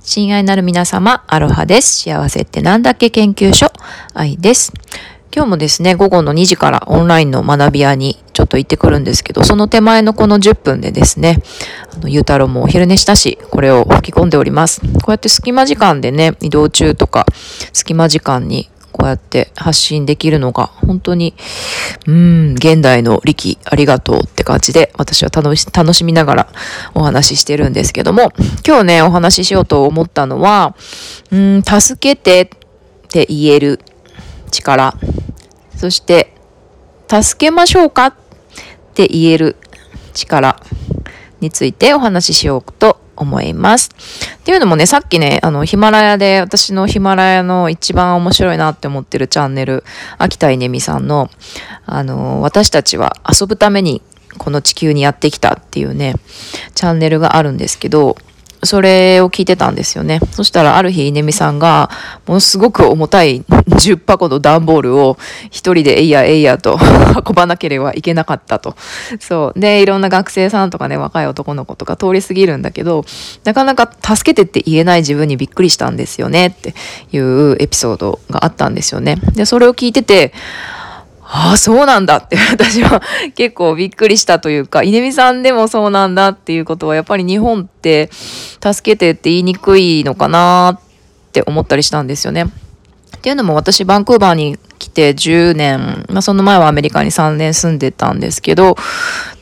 親愛なる皆様、アロハです。幸せってなんだっけ研究所、愛です。今日もですね、午後の2時からオンラインの学び屋にちょっと行ってくるんですけど、その手前のこの10分でですね、あの、ゆうたろうもお昼寝したし、これを吹き込んでおります。こうやって隙間時間でね、移動中とか、隙間時間にこうやって発信できるのが本当に、うん、現代の力ありがとうって感じで私は楽し楽しみながらお話ししてるんですけども、今日ね、お話ししようと思ったのは、うん、助けてって言える力、そして、助けましょうかって言える力についてお話ししようと思います。っていうのもね、さっきね、あの、ヒマラヤで、私のヒマラヤの一番面白いなって思ってるチャンネル、秋田稲美さんの、あの、私たちは遊ぶためにこの地球にやってきたっていうね、チャンネルがあるんですけど、それを聞いてたんですよね。そしたらある日、稲美さんが、ものすごく重たい 10箱の段ボールを一人でえいやえいやと 運ばなければいけなかったと。そう。で、いろんな学生さんとかね、若い男の子とか通り過ぎるんだけど、なかなか助けてって言えない自分にびっくりしたんですよねっていうエピソードがあったんですよね。で、それを聞いてて、ああ、そうなんだって 私は結構びっくりしたというか、稲見さんでもそうなんだっていうことは、やっぱり日本って助けてって言いにくいのかなって思ったりしたんですよね。っていうのも私バンクーバーに来て10年、まあその前はアメリカに3年住んでたんですけど、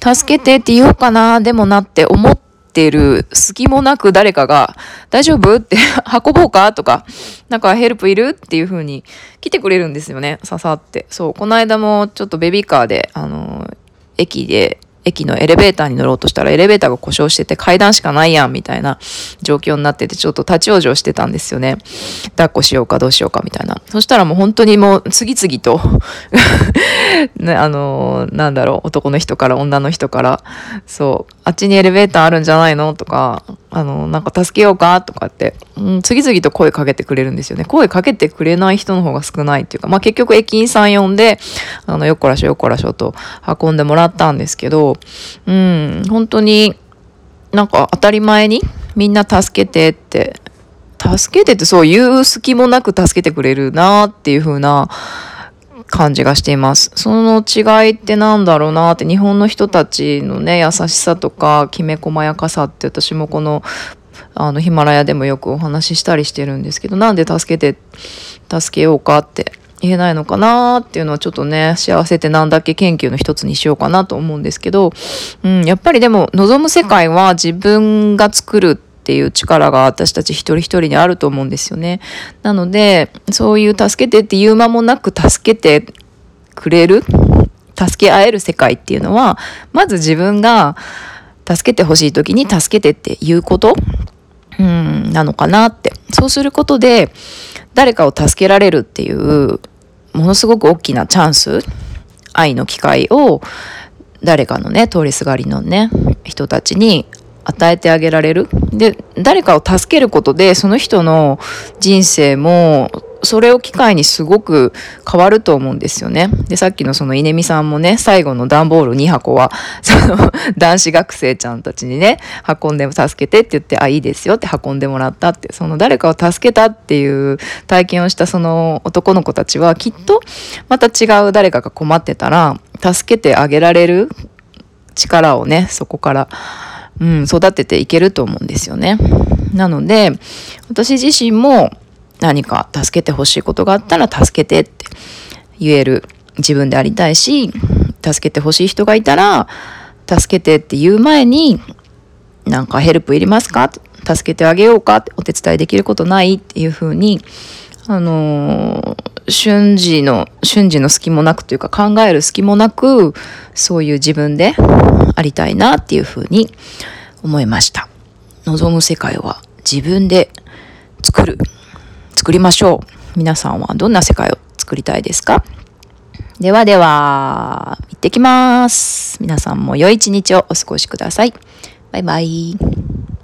助けてって言おうかな、でもなって思っている隙もなく誰かが、大丈夫？って 運ぼうか？とか、なんかヘルプいる？っていう風に来てくれるんですよね、ささって。そう、この間もちょっとベビーカーで、あの、駅で駅のエレベーターに乗ろうとしたらエレベーターが故障してて階段しかないやんみたいな状況になっててちょっと立ち往生してたんですよね。抱っこしようかどうしようかみたいな。そしたらもう本当にもう次々と ね、あのー、なんだろう、男の人から女の人から、そう、あっちにエレベーターあるんじゃないの？とか、あの、なんか助けようか？とかって、うん、次々と声かけてくれるんですよね。声かけてくれない人の方が少ないっていうか、まあ結局駅員さん呼んで、あの、よっこらしょよっこらしょと運んでもらったんですけど、うん、本当になんか当たり前にみんな助けてって、助けてってそう言う隙もなく助けてくれるなっていう風な感じがしています。その違いってなんだろうなって日本の人たちのね、優しさとかきめ細やかさって私もこのあのヒマラヤでもよくお話ししたりしてるんですけど、なんで助けて、助けようかって言えないのかなっていうのはちょっとね、幸せってなんだっけ研究の一つにしようかなと思うんですけど、うん、やっぱりでも望む世界は自分が作るってていう力が私たち一人一人にあると思うんですよね。なので、そういう助けてって言う間もなく助けてくれる、助け合える世界っていうのは、まず自分が助けてほしい時に助けてっていうことうん、なのかなって。そうすることで、誰かを助けられるっていう、ものすごく大きなチャンス、愛の機会を、誰かのね、通りすがりのね、人たちに与えてあげられる。で、誰かを助けることで、その人の人生もそれを機会にすごく変わると思うんですよね。で、さっきのその稲見さんもね、最後の段ボール2箱は、その男子学生ちゃんたちにね、運んで助けてって言って、あ、いいですよって運んでもらったって、その誰かを助けたっていう体験をしたその男の子たちは、きっとまた違う誰かが困ってたら、助けてあげられる力をね、そこから、うん、育てていけると思うんですよね。なので、私自身も、何か助けてほしいことがあったら助けてって言える自分でありたいし、助けてほしい人がいたら、助けてって言う前に、なんかヘルプいりますか？助けてあげようか？お手伝いできることない？っていうふうに、あのー、瞬時の、瞬時の隙もなくというか考える隙もなく、そういう自分でありたいなっていうふうに思いました。望む世界は自分で作る。作りましょう。皆さんはどんな世界を作りたいですか？ではでは、行ってきます。皆さんも良い一日をお過ごしください。バイバイ。